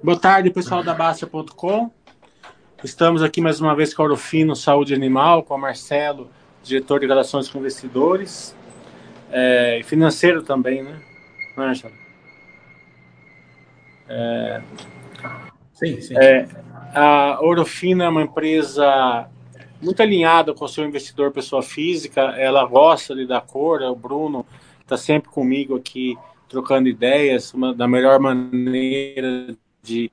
Boa tarde, pessoal da Bastia.com. Estamos aqui mais uma vez com a Orofino Saúde Animal, com o Marcelo, diretor de Relações com Investidores, é, financeiro também, né? Não é, Marcelo? É, sim, sim. É, a Orofino é uma empresa muito alinhada com o seu investidor pessoa física, ela gosta de dar cor, o Bruno está sempre comigo aqui trocando ideias, uma, da melhor maneira de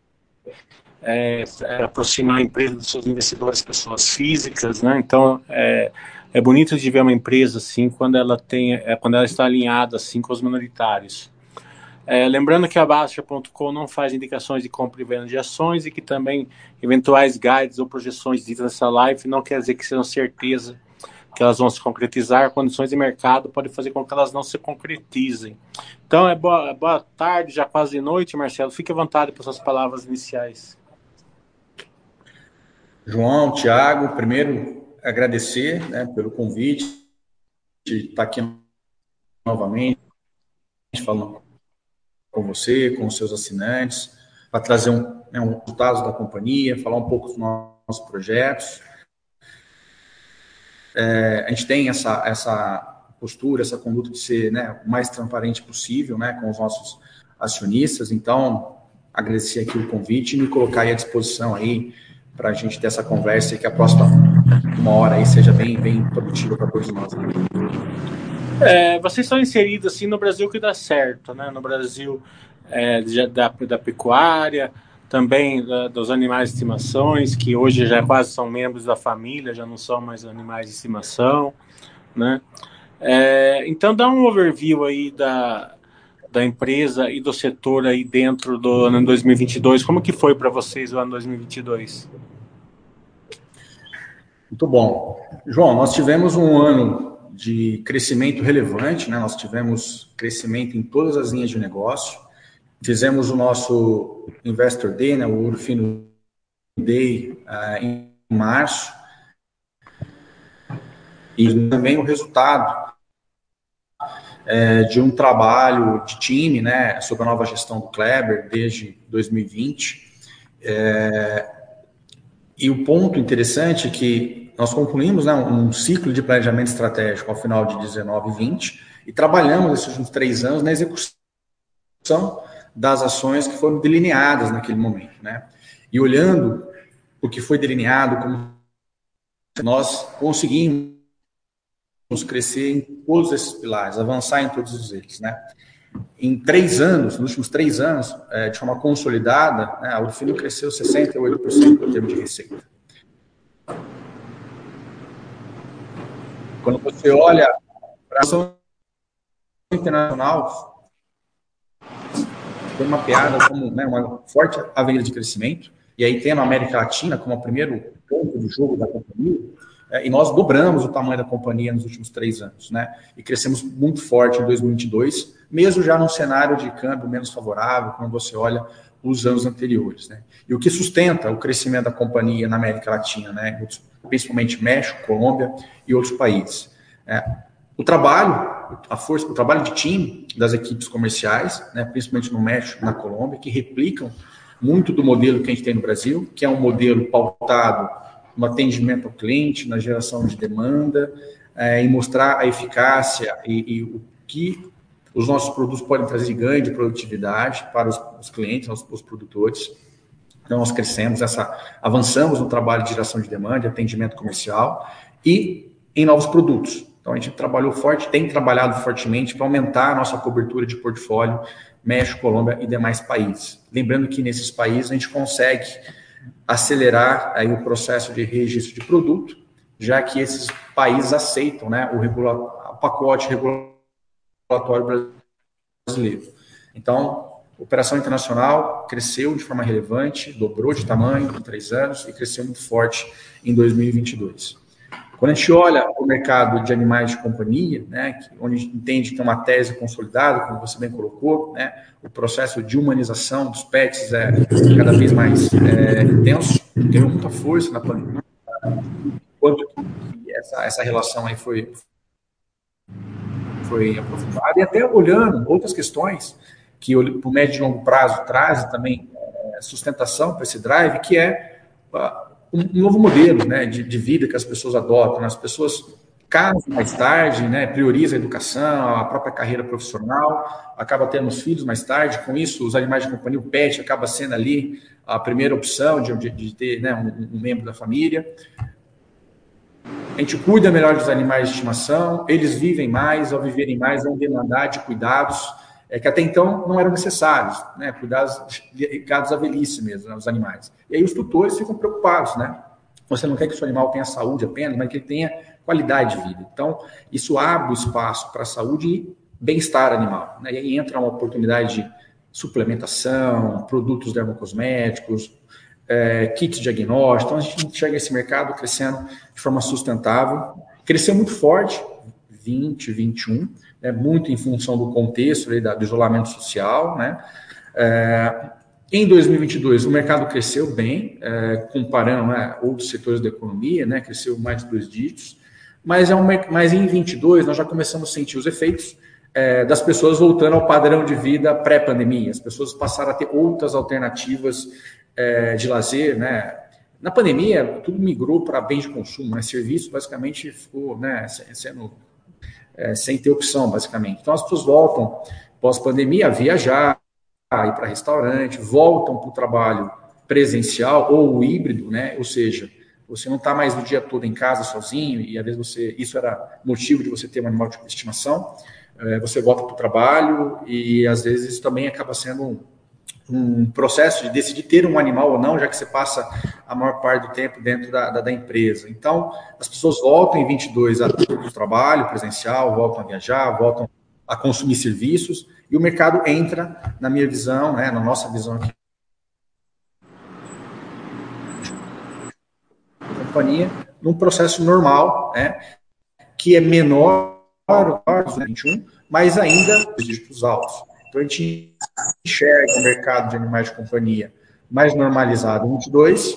é, aproximar a empresa dos seus investidores, pessoas físicas, né? Então é, é bonito de ver uma empresa assim quando ela tem, é, quando ela está alinhada assim com os minoritários. É, lembrando que a Baixa.com não faz indicações de compra e venda de ações e que também eventuais guides ou projeções ditas nessa live não quer dizer que sejam certeza que elas vão se concretizar, condições de mercado podem fazer com que elas não se concretizem. Então, é boa, boa tarde, já quase noite, Marcelo. Fique à vontade para suas palavras iniciais. João, Tiago, primeiro agradecer né, pelo convite de estar aqui novamente, falando com você, com os seus assinantes, para trazer um, né, um resultados da companhia, falar um pouco dos nossos projetos. É, a gente tem essa, essa postura, essa conduta de ser né, o mais transparente possível né, com os nossos acionistas. Então, agradecer aqui o convite e me colocar à disposição aí para a gente ter essa conversa e que a próxima uma hora aí seja bem, bem produtiva para todos nós. É, vocês são inseridos assim no Brasil que dá certo, né? No Brasil é, da, da pecuária, também dos animais de estimações, que hoje já quase são membros da família, já não são mais animais de estimação, né? É, então dá um overview aí da, da empresa e do setor aí dentro do ano 2022. Como que foi para vocês o ano 2022? Muito bom. João, nós tivemos um ano de crescimento relevante, né? Nós tivemos crescimento em todas as linhas de negócio. Fizemos o nosso Investor Day, né, o Urfino Day, uh, em março. E também o resultado é, de um trabalho de time, né, sobre a nova gestão do Kleber desde 2020. É, e o ponto interessante é que nós concluímos né, um ciclo de planejamento estratégico ao final de 19 e 20 e trabalhamos esses três anos na execução das ações que foram delineadas naquele momento. Né? E olhando o que foi delineado, como nós conseguimos crescer em todos esses pilares, avançar em todos eles, né? Em três anos, nos últimos três anos, é, de forma consolidada, né, a Urfino cresceu 68% em termos de receita. Quando você olha para a ação internacional, foi mapeada como né, uma forte avenida de crescimento, e aí tendo a América Latina como o primeiro ponto do jogo da companhia, é, e nós dobramos o tamanho da companhia nos últimos três anos, né? E crescemos muito forte em 2022, mesmo já num cenário de câmbio menos favorável, quando você olha os anos anteriores, né? E o que sustenta o crescimento da companhia na América Latina, né? Principalmente México, Colômbia e outros países. É, o trabalho, a força, o trabalho de time das equipes comerciais, né? Principalmente no México, na Colômbia, que replicam muito do modelo que a gente tem no Brasil, que é um modelo pautado no atendimento ao cliente, na geração de demanda, é, em mostrar a eficácia e, e, o que os nossos produtos podem trazer de ganho de produtividade para os, os clientes, os, os, produtores. Então, nós crescemos, essa, avançamos no trabalho de geração de demanda, de atendimento comercial e em novos produtos. Então, a gente trabalhou forte, tem trabalhado fortemente para aumentar a nossa cobertura de portfólio México, Colômbia e demais países. Lembrando que nesses países a gente consegue acelerar aí o processo de registro de produto, já que esses países aceitam né, o, regula o pacote regulatório brasileiro. Então, operação internacional cresceu de forma relevante, dobrou de tamanho em três anos e cresceu muito forte em 2022. Quando a gente olha o mercado de animais de companhia, né, onde a gente entende que tem uma tese consolidada, como você bem colocou, né, o processo de humanização dos pets é cada vez mais é, intenso, ganhou muita força na pandemia, enquanto essa, essa relação aí foi, foi aprofundada, e até olhando outras questões que o médio e longo prazo traz também é, sustentação para esse drive, que é um novo modelo né, de, de, vida que as pessoas adotam. Né? As pessoas casam mais tarde, né, prioriza a educação, a própria carreira profissional, acaba tendo os filhos mais tarde. Com isso, os animais de companhia, o pet, acaba sendo ali a primeira opção de, de, de ter né, um, um membro da família. A gente cuida melhor dos animais de estimação, eles vivem mais, ao viverem mais, vão demandar de cuidados é, que até então não eram necessários, né? Cuidados ligados à velhice mesmo, né, os animais. E aí os tutores ficam preocupados, né? Você não quer que o seu animal tenha saúde apenas, mas que ele tenha qualidade de vida. Então, isso abre espaço para a saúde e bem-estar animal. Né? E aí entra uma oportunidade de suplementação, produtos dermocosméticos, é, kits diagnósticos. Então, a gente enxerga esse mercado crescendo de forma sustentável. Cresceu muito forte, 20, 21, né, muito em função do contexto aí, do isolamento social. Né? É, em 2022, o mercado cresceu bem, é, comparando né, outros setores da economia, né, cresceu mais de dois dígitos, mas, é um, mas em 2022 nós já começamos a sentir os efeitos é, das pessoas voltando ao padrão de vida pré-pandemia. As pessoas passaram a ter outras alternativas é, de lazer, né? Na pandemia, tudo migrou para bens de consumo, né? Serviço basicamente ficou né, sendo é, sem ter opção, basicamente. Então as pessoas voltam pós-pandemia a viajar, a ir para restaurante, voltam para o trabalho presencial ou híbrido, né? Ou seja, você não está mais o dia todo em casa sozinho e às vezes você isso era motivo de você ter um animal de estimação. É, você volta para o trabalho e às vezes isso também acaba sendo um, processo de decidir ter um animal ou não, já que você passa a maior parte do tempo dentro da, da, da empresa. Então, as pessoas voltam em 22 a o trabalho presencial, voltam a viajar, voltam a consumir serviços, e o mercado entra, na minha visão, né, na nossa visão aqui, companhia, num processo normal, né, que é menor no 21, mas ainda dígitos altos. Então, a gente enxerga o mercado de animais de companhia mais normalizado em 22,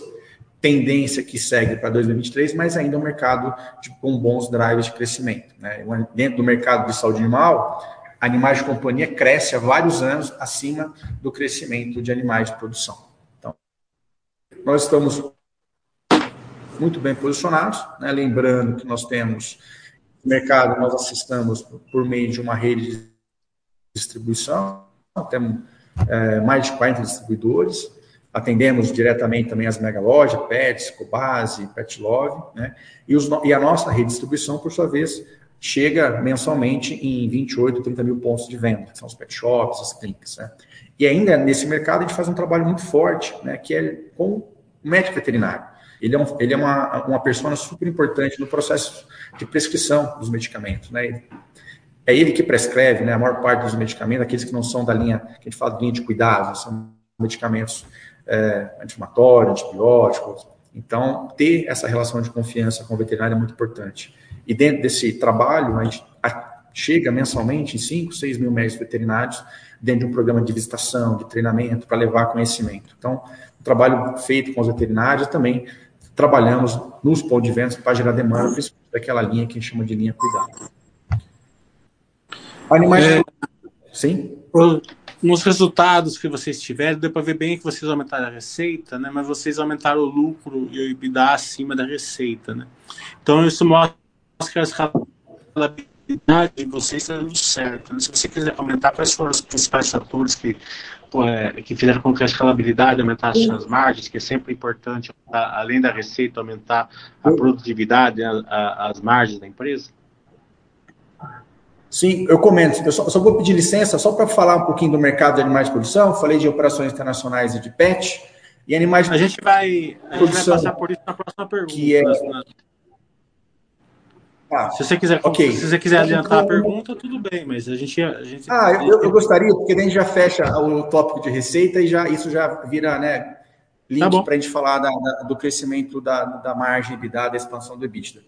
tendência que segue para 2023, mas ainda um mercado de, com bons drives de crescimento. Né? Dentro do mercado de saúde animal, animais de companhia cresce há vários anos acima do crescimento de animais de produção. Então, nós estamos muito bem posicionados, né? lembrando que nós temos mercado, nós assistamos por meio de uma rede de distribuição, temos é, mais de 40 distribuidores, atendemos diretamente também as mega lojas, Pets, Cobase, Pet Love, né? E, os, e, a nossa rede de distribuição, por sua vez, chega mensalmente em 28, 30 mil pontos de venda, que são os pet shops, as clínicas, né? E ainda nesse mercado a gente faz um trabalho muito forte, né? Que é com o médico veterinário. Ele é, um, ele é uma, uma persona super importante no processo de prescrição dos medicamentos, né? É ele que prescreve, né, a maior parte dos medicamentos, aqueles que não são da linha, que a gente fala de linha de cuidados, são medicamentos é, anti-inflamatórios, antibióticos. Então, ter essa relação de confiança com o veterinário é muito importante. E dentro desse trabalho, a gente chega mensalmente em 5, 6 mil médicos veterinários dentro de um programa de visitação, de treinamento, para levar conhecimento. Então, um trabalho feito com os veterinários também trabalhamos nos pontos de vendas para gerar demanda, principalmente daquela linha que a gente chama de linha cuidado. Animais. É, Sim? Nos resultados que vocês tiveram, deu para ver bem que vocês aumentaram a receita, né? mas vocês aumentaram o lucro e o EBITDA acima da receita. Né? Então, isso mostra que a escalabilidade de vocês está dando certo. Né? Se você quiser comentar quais foram os principais fatores que, é, que fizeram com que a escalabilidade aumentasse as margens, que é sempre importante, além da receita, aumentar a produtividade, a, a, as margens da empresa? Sim, eu comento. Eu só, só vou pedir licença só para falar um pouquinho do mercado de animais de produção. Falei de operações internacionais e de pet. E animais a gente vai, a gente vai passar por isso na próxima pergunta. Que é... Ah, se você quiser, okay. se você quiser adiantar a pergunta, tudo bem, mas a gente, a gente Ah, eu, eu gostaria, porque a gente já fecha o tópico de receita e já isso já vira, né, link tá para a gente falar da, da, do crescimento da, da margem de da expansão do EBITDA.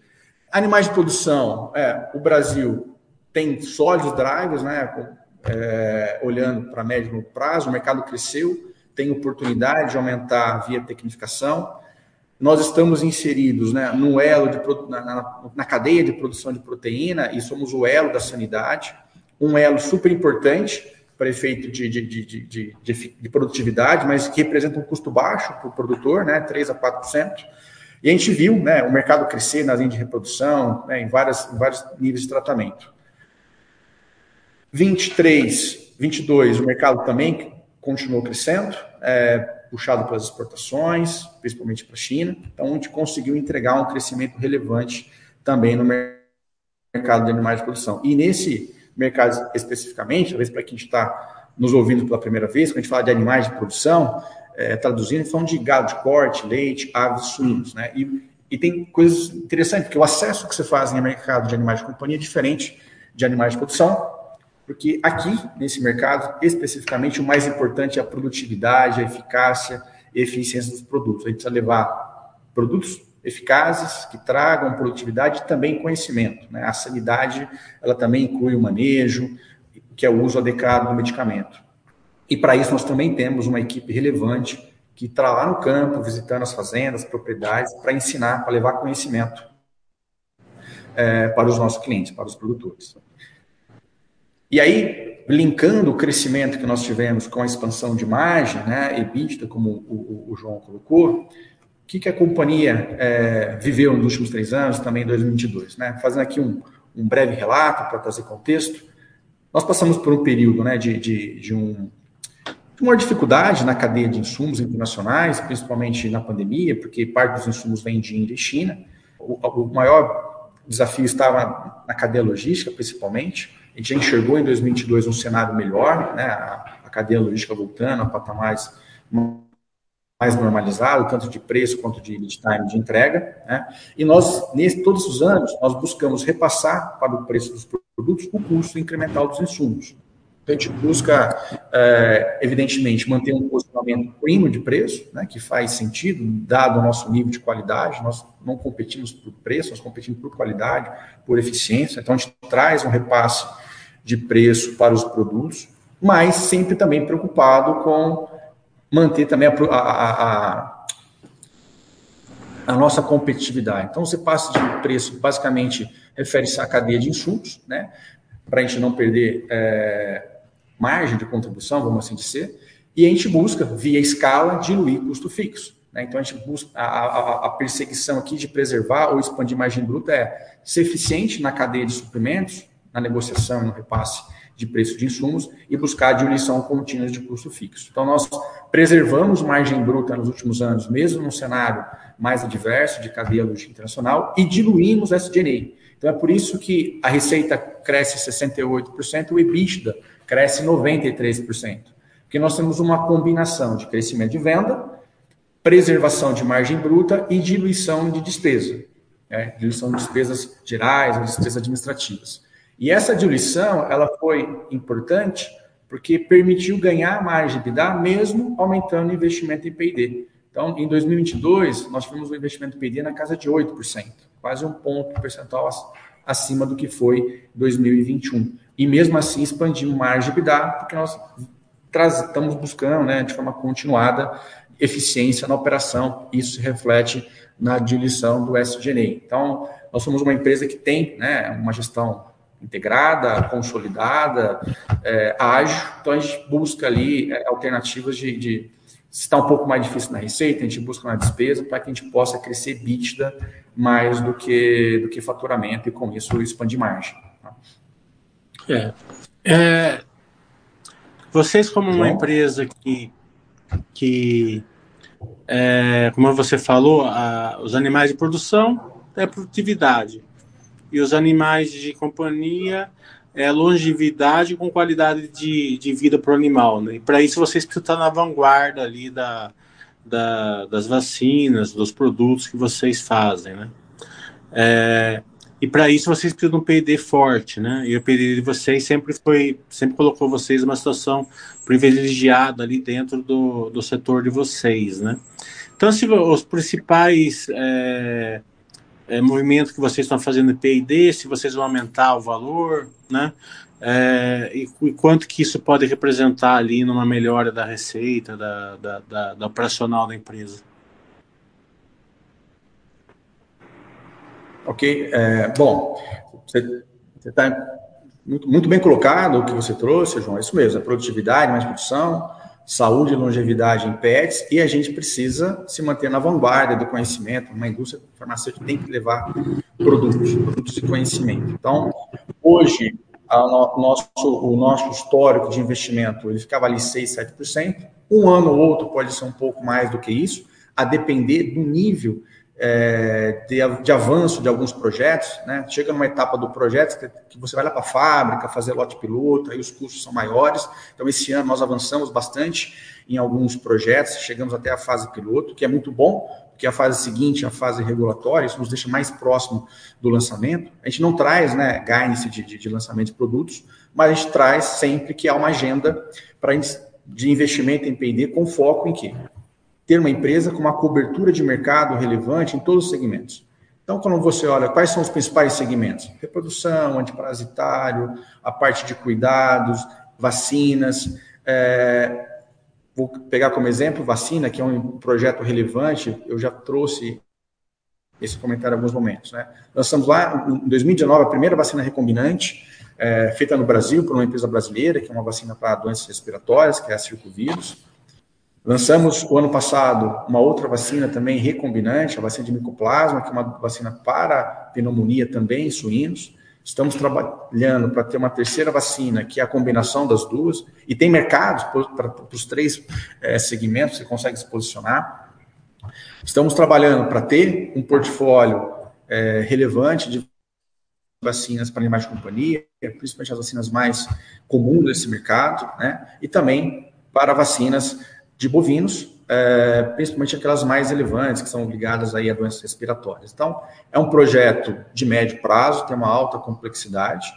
Animais de produção, é, o Brasil tem sólidos drivers, né? É, olhando para médio prazo, o mercado cresceu, tem oportunidade de aumentar via tecnificação. Nós estamos inseridos né, no elo de, na, na cadeia de produção de proteína e somos o elo da sanidade, um elo super importante para efeito de, de, de, de, de, produtividade, mas que representa um custo baixo para o produtor, né, 3 a 4%. E a gente viu né, o mercado crescer nas linhas de reprodução, né, em, várias, em vários níveis de tratamento. 23, 22, o mercado também continuou crescendo, é, puxado pelas exportações, principalmente para a China. Então, a gente conseguiu entregar um crescimento relevante também no mercado de animais de produção. E nesse mercado especificamente, talvez para quem está nos ouvindo pela primeira vez, quando a gente fala de animais de produção, é, traduzindo, falando de gado de corte, leite, aves, suínos, né? E, e tem coisas interessantes, porque o acesso que você faz no mercado de animais de companhia é diferente de animais de produção, porque aqui, nesse mercado, especificamente, o mais importante é a produtividade, a eficácia e eficiência dos produtos. A gente precisa levar produtos eficazes, que tragam produtividade e também conhecimento. Né? A sanidade, ela também inclui o manejo, que é o uso adequado do medicamento. E para isso nós também temos uma equipe relevante que está lá no campo, visitando as fazendas, propriedades, para ensinar, para levar conhecimento é, para os nossos clientes, para os produtores. E aí, linkando o crescimento que nós tivemos com a expansão de margem, né, EBITDA, como o, o, o João colocou, o que, que a companhia é, viveu nos últimos três anos, também em 2022? Né? Fazendo aqui um, um breve relato para trazer contexto, nós passamos por um período né, de, de, de, um, uma dificuldade na cadeia de insumos internacionais, principalmente na pandemia, porque parte dos insumos vem de Índia e China. O, o maior desafio estava na cadeia logística, principalmente. A gente já enxergou em 2022 um cenário melhor, né? a, cadeia logística voltando a patamares mais normalizado, tanto de preço quanto de lead time de entrega, né? E nós, nesse, todos os anos, nós buscamos repassar para o preço dos produtos o custo incremental dos insumos. Então, a gente busca, é, evidentemente, manter um posicionamento primo de preço, né, que faz sentido, dado o nosso nível de qualidade. Nós não competimos por preço, nós competimos por qualidade, por eficiência. Então, a gente traz um repasse de preço para os produtos, mas sempre também preocupado com manter também a, a, a, a nossa competitividade. Então, você passa de preço, basicamente, refere-se à cadeia de insumos, né? Para a gente não perder é, margem de contribuição, vamos assim dizer, e a gente busca, via escala, diluir custo fixo. Né? Então, a gente busca a, a, a, perseguição aqui de preservar ou expandir margem bruta é ser eficiente na cadeia de suprimentos, na negociação no repasse de preço de insumos e buscar a diluição contínua de custo fixo. Então, nós preservamos margem bruta nos últimos anos, mesmo num cenário mais adverso de cadeia logística internacional, e diluímos SG&A. Então, é por isso que a receita cresce 68% e o EBITDA cresce 93%. Porque nós temos uma combinação de crescimento de venda, preservação de margem bruta e diluição de despesa. Né? Diluição de despesas gerais, despesas administrativas. E essa diluição, ela foi importante porque permitiu ganhar margem de dar mesmo aumentando o investimento em P&D. Então, em 2022, nós tivemos um investimento em P&D na casa de 8%, quase um ponto percentual acima do que foi 2021 e mesmo assim expandimos margem de EBITDA, porque nós estamos buscando, né, de forma continuada, eficiência na operação. Isso se reflete na diluição do SG&A. Então, nós somos uma empresa que tem né, uma gestão integrada, consolidada, é, ágil. Então, a gente busca ali é, alternativas de, de se está um pouco mais difícil na receita, a gente busca na despesa para que a gente possa crescer bítida mais do que, do que faturamento e com isso expandir margem. É. é vocês, como uma empresa que, que é, como você falou, a, os animais de produção é produtividade e os animais de companhia é longevidade com qualidade de, de vida para o animal. Né? E para isso vocês precisam estar na vanguarda ali da, da, das vacinas, dos produtos que vocês fazem. Né? É, e para isso vocês precisam de um PD forte, né? E o PD de vocês sempre foi, sempre colocou vocês numa situação privilegiada ali dentro do, do setor de vocês, né? Então, se os principais é, é, movimentos que vocês estão fazendo em P&D, se vocês vão aumentar o valor, né? É, e, e, quanto que isso pode representar ali numa melhora da receita, da, da, da, da operacional da empresa? Ok? É, bom, você está muito, muito bem colocado o que você trouxe, João, é isso mesmo, a produtividade, mais produção, saúde e longevidade em pets, e a gente precisa se manter na vanguarda do conhecimento, uma indústria farmacêutica tem que levar produtos, produtos de conhecimento. Então, hoje, no, nosso, o nosso histórico de investimento, ele ficava ali 6, 7%, um ano ou outro pode ser um pouco mais do que isso, a depender do nível é, de, de, avanço de alguns projetos, né? Chega numa etapa do projeto que, que você vai lá para a fábrica fazer lote piloto, aí os custos são maiores. Então, esse ano nós avançamos bastante em alguns projetos, chegamos até a fase piloto, que é muito bom, porque a fase seguinte, a fase regulatória, isso nos deixa mais próximo do lançamento. A gente não traz né, guidance de, de, de lançamento de produtos, mas a gente traz sempre que há uma agenda para de investimento em P&D com foco em quê? Ter uma empresa com uma cobertura de mercado relevante em todos os segmentos. Então, quando você olha quais são os principais segmentos, reprodução, antiparasitário, a parte de cuidados, vacinas, é, vou pegar como exemplo vacina, que é um projeto relevante, eu já trouxe esse comentário em alguns momentos. Né? Lançamos lá, em 2019, a primeira vacina recombinante, é, feita no Brasil por uma empresa brasileira, que é uma vacina para doenças respiratórias, que é a circovírus. Lançamos o ano passado uma outra vacina também recombinante, a vacina de micoplasma, que é uma vacina para pneumonia também em suínos. Estamos trabalhando para ter uma terceira vacina, que é a combinação das duas, e tem mercados para, os três é, segmentos, você consegue se posicionar. Estamos trabalhando para ter um portfólio é, relevante de vacinas para animais de companhia, principalmente as vacinas mais comuns desse mercado, né? e também para vacinas de bovinos, é, principalmente aquelas mais relevantes, que são ligadas aí a doenças respiratórias. Então, é um projeto de médio prazo, tem uma alta complexidade,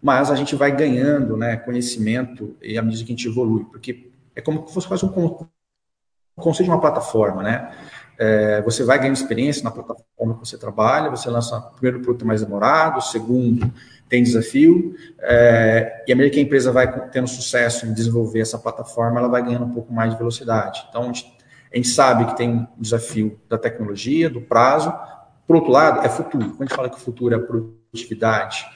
mas a gente vai ganhando né, conhecimento e à medida que a gente evolui, porque é como se fosse quase um conceito de uma plataforma, né? É, você vai ganhando experiência na plataforma que você trabalha, você lança o primeiro produto mais demorado, o segundo tem desafio, é, e à medida que a empresa vai tendo sucesso em desenvolver essa plataforma, ela vai ganhando um pouco mais de velocidade. Então, a gente, a gente sabe que tem um desafio da tecnologia, do prazo, por outro lado, é futuro. Quando a gente fala que o futuro é a produtividade,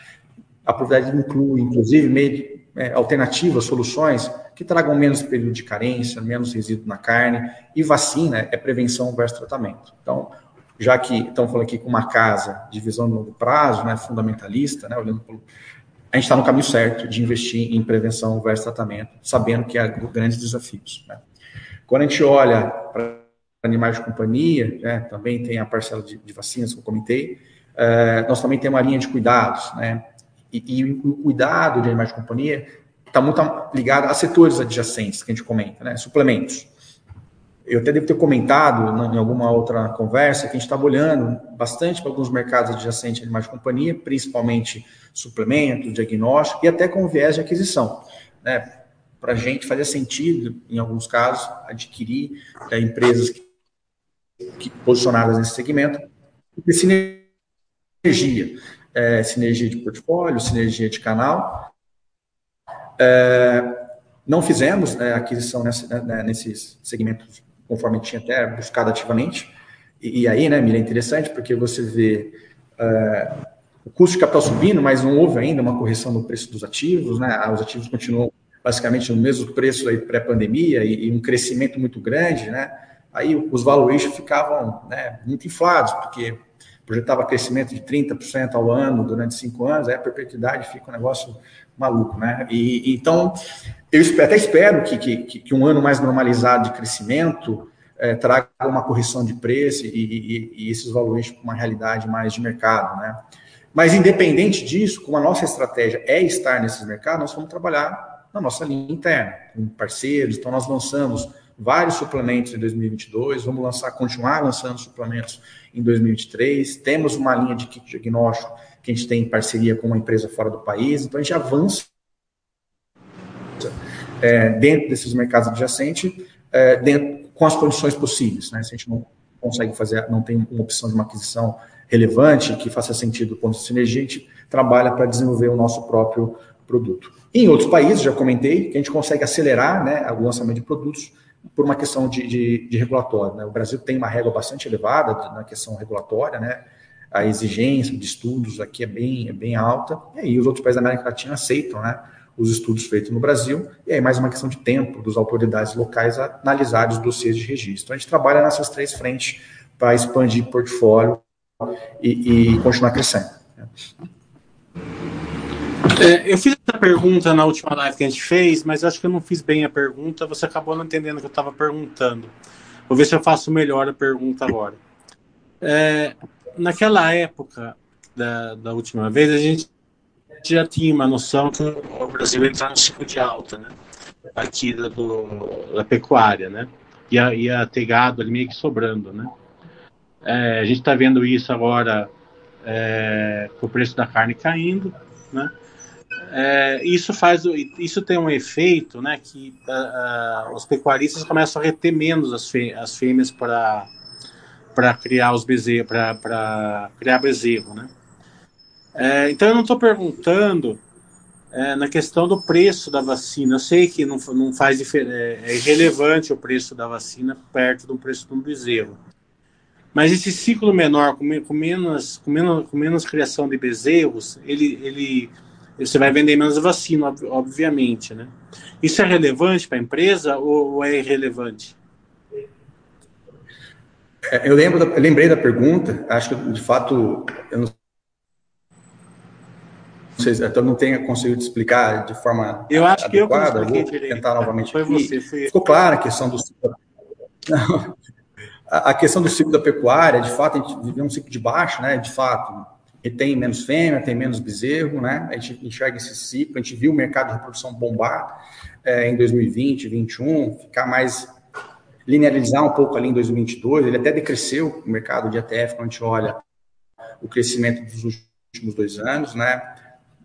a produtividade inclui, inclusive, meio, é, alternativas, soluções que tragam menos período de carência, menos resíduo na carne, e vacina é prevenção versus tratamento. Então, já que estamos falando aqui com uma casa de visão de longo prazo, né, fundamentalista, né, olhando pelo, a gente está no caminho certo de investir em prevenção versus tratamento, sabendo que há grandes desafios. Né. Quando a gente olha para animais de companhia, né, também tem a parcela de, de vacinas que eu comentei, é, nós também temos uma linha de cuidados, né, e, e o cuidado de animais de companhia está muito ligado a setores adjacentes que a gente comenta, né, suplementos eu até devo ter comentado em alguma outra conversa que a gente estava olhando bastante para alguns mercados adjacentes de animais de companhia, principalmente suplementos, diagnóstico e até com viés de aquisição. Né? Para a gente fazer sentido, em alguns casos, adquirir é, empresas que, que, posicionadas nesse segmento, porque sinergia, é, sinergia de portfólio, sinergia de canal. É, não fizemos né, aquisição nesse, né, nesses segmentos conforme tinha até buscado ativamente. E, e aí, né, Mira, é interessante porque você vê uh, o custo de capital subindo, mas não houve ainda uma correção no preço dos ativos, né? Os ativos continuam basicamente no mesmo preço aí pré-pandemia e, e, um crescimento muito grande, né? Aí os valuations ficavam né, muito inflados, porque projetava crescimento de 30% ao ano durante cinco anos, aí a perpetuidade fica um negócio maluco, né? E, então, eu até espero que, que, que um ano mais normalizado de crescimento é, traga uma correção de preço e, e, e esses valores com uma realidade mais de mercado, né? Mas, independente disso, como a nossa estratégia é estar nesses mercados, nós vamos trabalhar na nossa linha interna, com parceiros. Então, nós lançamos vários suplementos em 2022, vamos lançar, continuar lançando suplementos em 2023. Temos uma linha de kit diagnóstico que a gente tem em parceria com uma empresa fora do país, então a gente avança é, dentro desses mercados adjacentes, é, dentro, com as condições possíveis. Né? Se a gente não consegue fazer, não tem uma opção de uma aquisição relevante que faça sentido do ponto de sinergia, a gente trabalha para desenvolver o nosso próprio produto. Em outros países, já comentei, que a gente consegue acelerar né, o lançamento de produtos por uma questão de, de, de regulatório. Né? O Brasil tem uma régua bastante elevada na questão regulatória, né? a exigência de estudos aqui é bem, é bem alta, e aí os outros países da América Latina aceitam, né? Os estudos feitos no Brasil, e aí mais uma questão de tempo das autoridades locais analisarem os dossiês de registro. Então, a gente trabalha nessas três frentes para expandir portfólio e, e continuar crescendo. É, eu fiz essa pergunta na última live que a gente fez, mas acho que eu não fiz bem a pergunta. Você acabou não entendendo o que eu estava perguntando. Vou ver se eu faço melhor a pergunta agora. É, naquela época da, da última vez, a gente já tinha uma noção que o Brasil entrar no ciclo de alta, né? Aqui da, do, da pecuária, né? Ia, ia ter gado ali meio que sobrando, né? É, a gente está vendo isso agora é, com o preço da carne caindo, né? É, isso faz isso tem um efeito né que uh, uh, os pecuaristas começam a reter menos as, as fêmeas para para criar os bezerros para criar bezerro né. É, então eu não estou perguntando é, na questão do preço da vacina. Eu sei que não, não faz é, é irrelevante o preço da vacina perto do preço de um bezerro. Mas esse ciclo menor com, com menos com menos com menos criação de bezerros ele ele você vai vender menos vacina, obviamente, né? Isso é relevante para a empresa ou, é irrelevante? É, eu, lembro eu lembrei da pergunta, acho que de fato eu não sei, eu não tenho conseguido explicar de forma eu acho adequada, que eu vou tentar novamente foi aqui. Você. Ficou clara a questão do a questão do ciclo da pecuária, de fato, a gente viveu um ciclo de baixo, né? De fato, tem menos fêmea, tem menos bezerro, né? A gente enxerga esse ciclo, a gente viu o mercado de reprodução bombar é, em 2020, 2021, ficar mais linearizar um pouco ali em 2022, ele até decresceu o mercado de ETF quando a gente olha o crescimento dos últimos dois anos, né?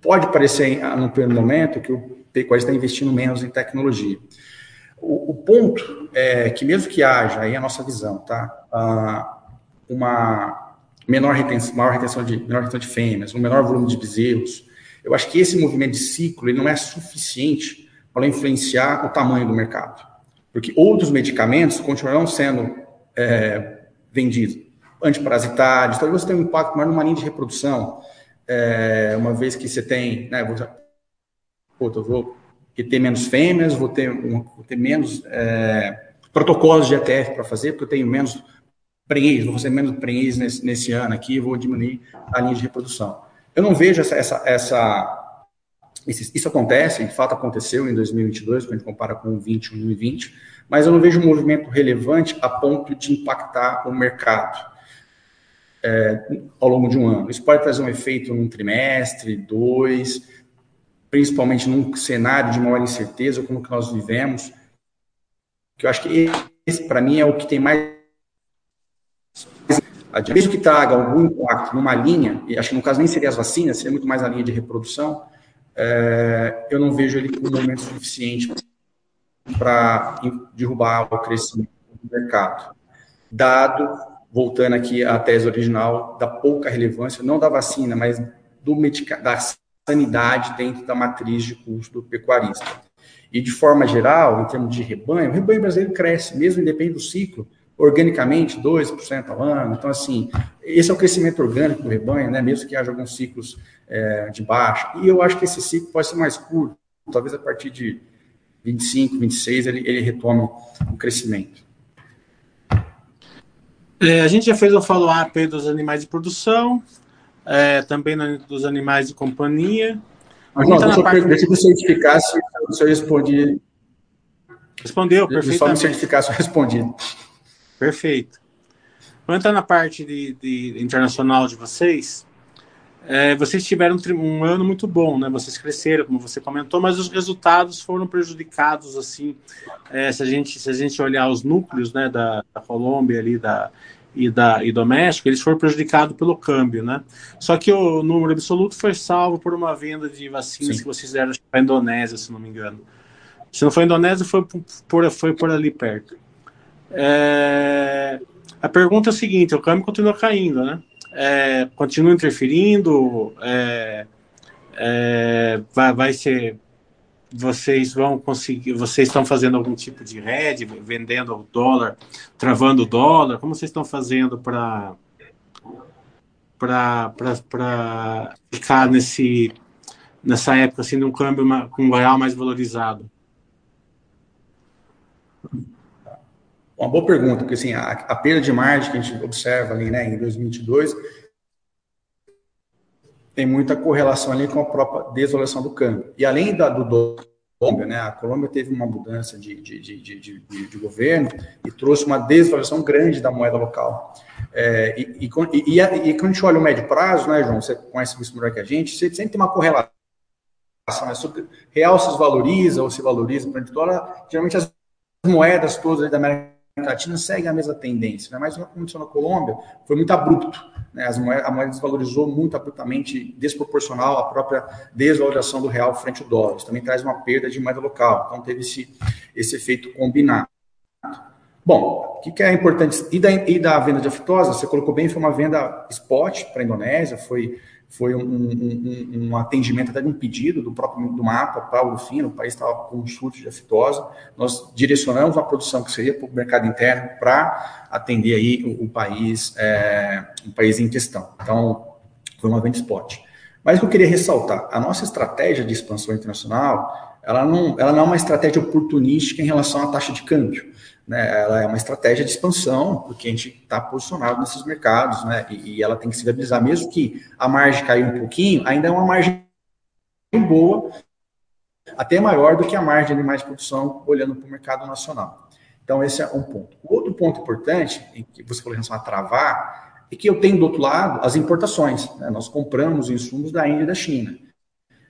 Pode parecer, no primeiro momento, que o pecuarista está investindo menos em tecnologia. O, o, ponto é que mesmo que haja, aí a nossa visão, tá? Ah, uma menor retenção, maior retenção de, menor retenção de fêmeas, um menor volume de bezerros. Eu acho que esse movimento de ciclo ele não é suficiente para influenciar o tamanho do mercado. Porque outros medicamentos continuarão sendo é, vendidos. Antiparasitários, talvez você tenha um impacto maior numa linha de reprodução, é, uma vez que você tem, né, vou, eu vou ter menos fêmeas, vou ter, vou ter menos é, protocolos de ETF para fazer, porque eu tenho menos prenhez, vou fazer menos prenhez nesse, nesse ano aqui, vou diminuir a linha de reprodução. Eu não vejo essa, essa, essa isso, isso, acontece, de fato aconteceu em 2022, quando a gente compara com 20, 2020, mas eu não vejo um movimento relevante a ponto de impactar o mercado é, ao longo de um ano. Isso pode trazer um efeito num trimestre, dois, principalmente num cenário de maior incerteza, como que nós vivemos, que eu acho que esse, para mim, é o que tem mais mesmo que traga algum impacto numa linha, e acho que no caso nem seria as vacinas, seria muito mais a linha de reprodução, é, eu não vejo ele como um momento suficiente para derrubar o crescimento do mercado. Dado, voltando aqui à tese original, da pouca relevância, não da vacina, mas do da sanidade dentro da matriz de custo do pecuarista. E de forma geral, em termos de rebanho, o rebanho brasileiro cresce, mesmo independente do ciclo organicamente 2% ao ano. Então, assim, esse é o crescimento orgânico do rebanho, né? mesmo que haja alguns ciclos é, de baixa. E eu acho que esse ciclo pode ser mais curto, talvez a partir de 25, 26, ele, ele retome o crescimento. É, a gente já fez o follow-up dos animais de produção, é, também dos animais de companhia. Mas, não, deixa, parte... deixa eu certificar se, se eu respondi. Respondeu, perfeitamente. Só me certificar se eu respondi. Perfeito. Vamos entrar na parte de, de internacional de vocês. É, vocês tiveram um ano muito bom, né? Vocês cresceram, como você comentou, mas os resultados foram prejudicados, assim, é, se, a gente, se a gente olhar os núcleos, né, da, da Colômbia ali, da, e, da, e do México, eles foram prejudicados pelo câmbio, né? Só que o número absoluto foi salvo por uma venda de vacinas Sim. que vocês deram para a Indonésia, se não me engano. Se não foi a Indonésia, foi por, foi por ali perto. É, a pergunta é a seguinte: o câmbio continua caindo, né? É, continua interferindo? É, é, vai, vai ser. Vocês vão conseguir. Vocês estão fazendo algum tipo de hedge, vendendo o dólar, travando o dólar? Como vocês estão fazendo para para ficar nesse, nessa época assim, de um câmbio com um real mais valorizado? Uma boa pergunta, porque assim, a, a, perda de margem que a gente observa ali né, em 2022 tem muita correlação ali com a própria desvalorização do câmbio. E além da, do Colômbia, né, a Colômbia teve uma mudança de, de, de, de, de governo e trouxe uma desvalorização grande da moeda local. É, e, e, e, e, quando a gente olha o médio prazo, né, João, você conhece isso melhor que a gente, você sempre tem uma correlação. Né, sobre, real se valoriza ou se valoriza para dólar, geralmente as moedas todas da América Latina seguem a mesma tendência, né? mas o que aconteceu na Colômbia foi muito abrupto. Né? As moedas, a moeda desvalorizou muito abruptamente, desproporcional à própria desvalorização do real frente ao dólar. Isso também traz uma perda de moeda local. Então, teve esse, esse efeito combinado. Bom, o que, que é importante? E da, e da venda de aftosa, você colocou bem, foi uma venda spot para a Indonésia, foi foi um, um, um, atendimento até de um pedido do próprio do mapa para o Urufino, o país estava com um surto de aftosa, nós direcionamos a produção que seria para o mercado interno para atender aí o, o país, é, o país em questão. Então, foi uma venda spot. Mas o que eu queria ressaltar, a nossa estratégia de expansão internacional, ela não, ela não é uma estratégia oportunística em relação à taxa de câmbio né, ela é uma estratégia de expansão, porque a gente está posicionado nesses mercados, né, e, e, ela tem que se viabilizar, mesmo que a margem caiu um pouquinho, ainda é uma margem boa, até maior do que a margem de mais produção olhando para o mercado nacional. Então, esse é um ponto. Outro ponto importante, em que você falou em relação a travar, é que eu tenho do outro lado as importações. Né, nós compramos insumos da Índia e da China.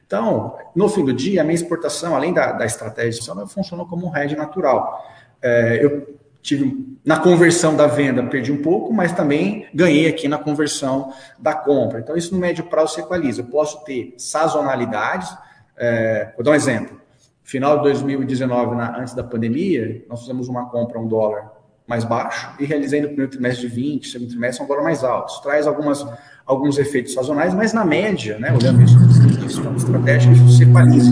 Então, no fim do dia, a minha exportação, além da, da estratégia, ela funcionou como um hedge natural. É, eu tive na conversão da venda perdi um pouco, mas também ganhei aqui na conversão da compra. Então isso no médio prazo se equaliza. Eu posso ter sazonalidades. É, vou dar um exemplo. Final de 2019, na, antes da pandemia, nós fizemos uma compra um dólar mais baixo e realizei no primeiro trimestre de 20, segundo trimestre um dólar mais alto. Isso traz algumas, alguns efeitos sazonais, mas na média, né, olhando isso, isso como estratégia, isso se equaliza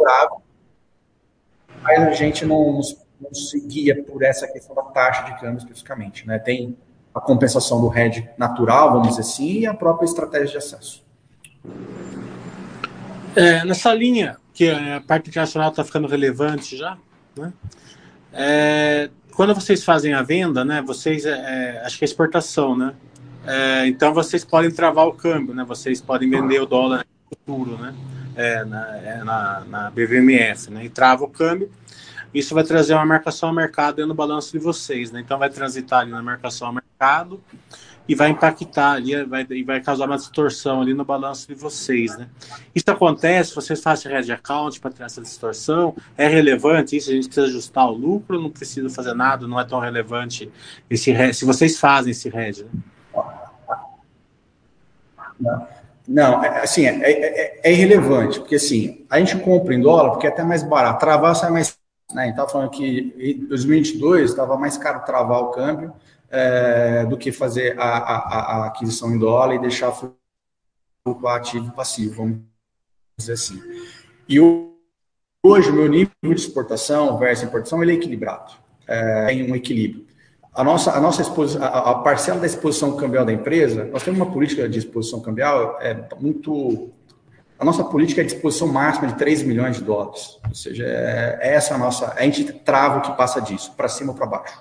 favorável, mas a gente não, não seguia por essa questão da taxa de câmbio especificamente. Né? Tem a compensação do hedge natural, vamos dizer assim, e a própria estratégia de acesso. É, nessa linha, que a parte internacional está ficando relevante já, né? É, quando vocês fazem a venda, né, vocês, é, é acho que é exportação, né? É, então vocês podem travar o câmbio, né? Vocês podem vender o dólar no futuro, né? É, na, é, na, na BVMF, né? E trava o câmbio. Isso vai trazer uma marcação ao mercado no balanço de vocês, né? Então vai transitar ali na marcação ao mercado e vai impactar ali, vai, e vai causar uma distorção ali no balanço de vocês, né? Isso acontece, vocês fazem red account para ter essa distorção, é relevante isso, a gente precisa ajustar o lucro, não precisa fazer nada, não é tão relevante esse se vocês fazem esse red, né? Não. Não, é, assim, é, é, é, irrelevante, porque assim, a gente compra em dólar porque é até mais barato. Travar sai mais. Né? Então, falando que em 2022 estava mais caro travar o câmbio é, do que fazer a, a, a, aquisição em dólar e deixar flutuar ativo passivo, vamos dizer assim. E hoje o meu nível de exportação versus importação ele é equilibrado, é, tem um equilíbrio a nossa, a nossa exposição, a, parcela da exposição cambial da empresa, nós temos uma política de exposição cambial é muito. A nossa política é de exposição máxima de 3 milhões de dólares. Ou seja, é, é essa a nossa. A gente trava o que passa disso, para cima ou para baixo.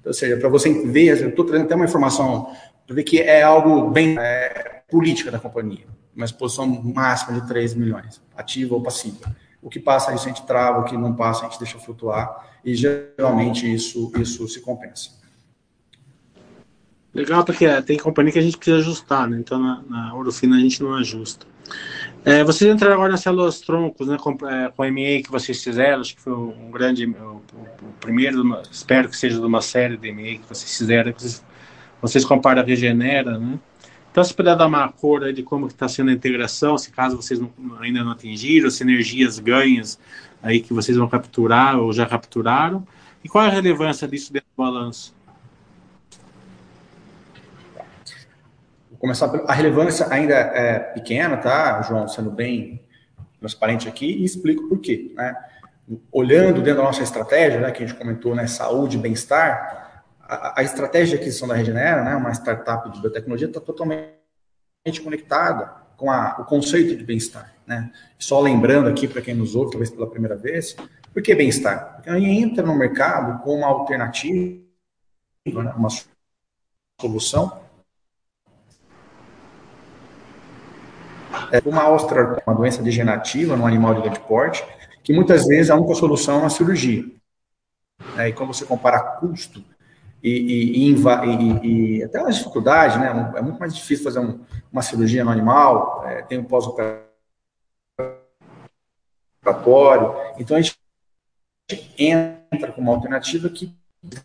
Então, ou seja, para você ver, eu estou trazendo até uma informação para ver que é algo bem é, política da companhia. Uma exposição máxima de 3 milhões, ativa ou passiva. O que passa isso a gente trava, o que não passa a gente deixa flutuar, e geralmente isso, isso se compensa. Legal, porque é, tem companhia que a gente precisa ajustar, né? Então na, na ouro fino a gente não ajusta. É, vocês entraram agora nas células troncos, né? Com, é, com a MA que vocês fizeram, acho que foi um grande, o, o primeiro, uma, espero que seja de uma série de MA que vocês fizeram, que vocês, vocês comparam a Regenera, né? Então, se puder dar uma cor aí de como está sendo a integração, se caso vocês não, ainda não atingiram, sinergias ganhas aí que vocês vão capturar ou já capturaram, e qual é a relevância disso dentro do balanço? Vou começar pela, a relevância ainda é pequena, tá, João, sendo bem transparente aqui, e explico por quê. Né? olhando dentro da nossa estratégia, né, que a gente comentou, né, saúde, bem-estar, a, a, estratégia de aquisição da Regenera, né, uma startup de biotecnologia, está totalmente conectada com a, o conceito de bem-estar. Né? Só lembrando aqui para quem nos ouve, talvez pela primeira vez, por que bem-estar? Porque a gente entra no mercado com uma alternativa, né, uma solução. É uma ostra, uma doença degenerativa no animal de grande porte, que muitas vezes a única solução é a cirurgia. É, e quando você compara custo e, e, e, e até uma dificuldade, né? É muito mais difícil fazer um, uma cirurgia no animal, é, tem um pós-operatório. Então a gente entra com uma alternativa que.